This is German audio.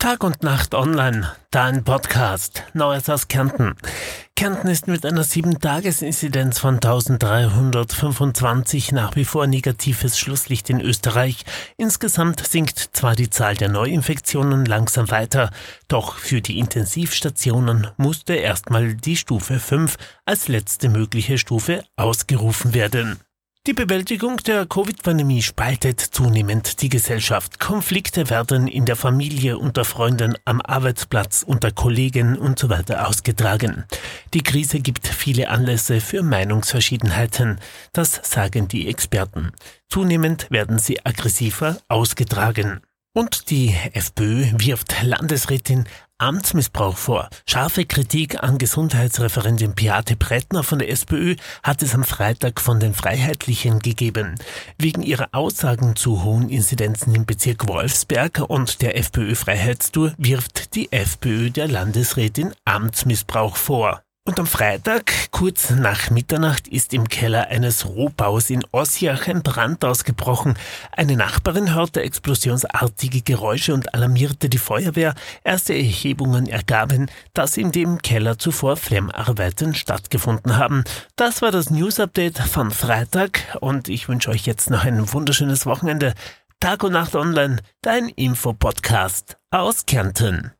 Tag und Nacht online, dein Podcast, Neues aus Kärnten. Kärnten ist mit einer 7-Tages-Inzidenz von 1325 nach wie vor negatives Schlusslicht in Österreich. Insgesamt sinkt zwar die Zahl der Neuinfektionen langsam weiter, doch für die Intensivstationen musste erstmal die Stufe 5 als letzte mögliche Stufe ausgerufen werden. Die Bewältigung der Covid-Pandemie spaltet zunehmend die Gesellschaft. Konflikte werden in der Familie, unter Freunden, am Arbeitsplatz, unter Kollegen und so weiter ausgetragen. Die Krise gibt viele Anlässe für Meinungsverschiedenheiten. Das sagen die Experten. Zunehmend werden sie aggressiver ausgetragen. Und die FPÖ wirft Landesrätin Amtsmissbrauch vor. Scharfe Kritik an Gesundheitsreferentin Beate Brettner von der SPÖ hat es am Freitag von den Freiheitlichen gegeben. Wegen ihrer Aussagen zu hohen Inzidenzen im Bezirk Wolfsberg und der FPÖ-Freiheitstour wirft die FPÖ der Landesrätin Amtsmissbrauch vor. Und am Freitag, kurz nach Mitternacht, ist im Keller eines Rohbaus in Ossiach ein Brand ausgebrochen. Eine Nachbarin hörte explosionsartige Geräusche und alarmierte die Feuerwehr. Erste Erhebungen ergaben, dass in dem Keller zuvor Flammarbeiten stattgefunden haben. Das war das News Update von Freitag und ich wünsche euch jetzt noch ein wunderschönes Wochenende. Tag und Nacht online, dein Infopodcast aus Kärnten.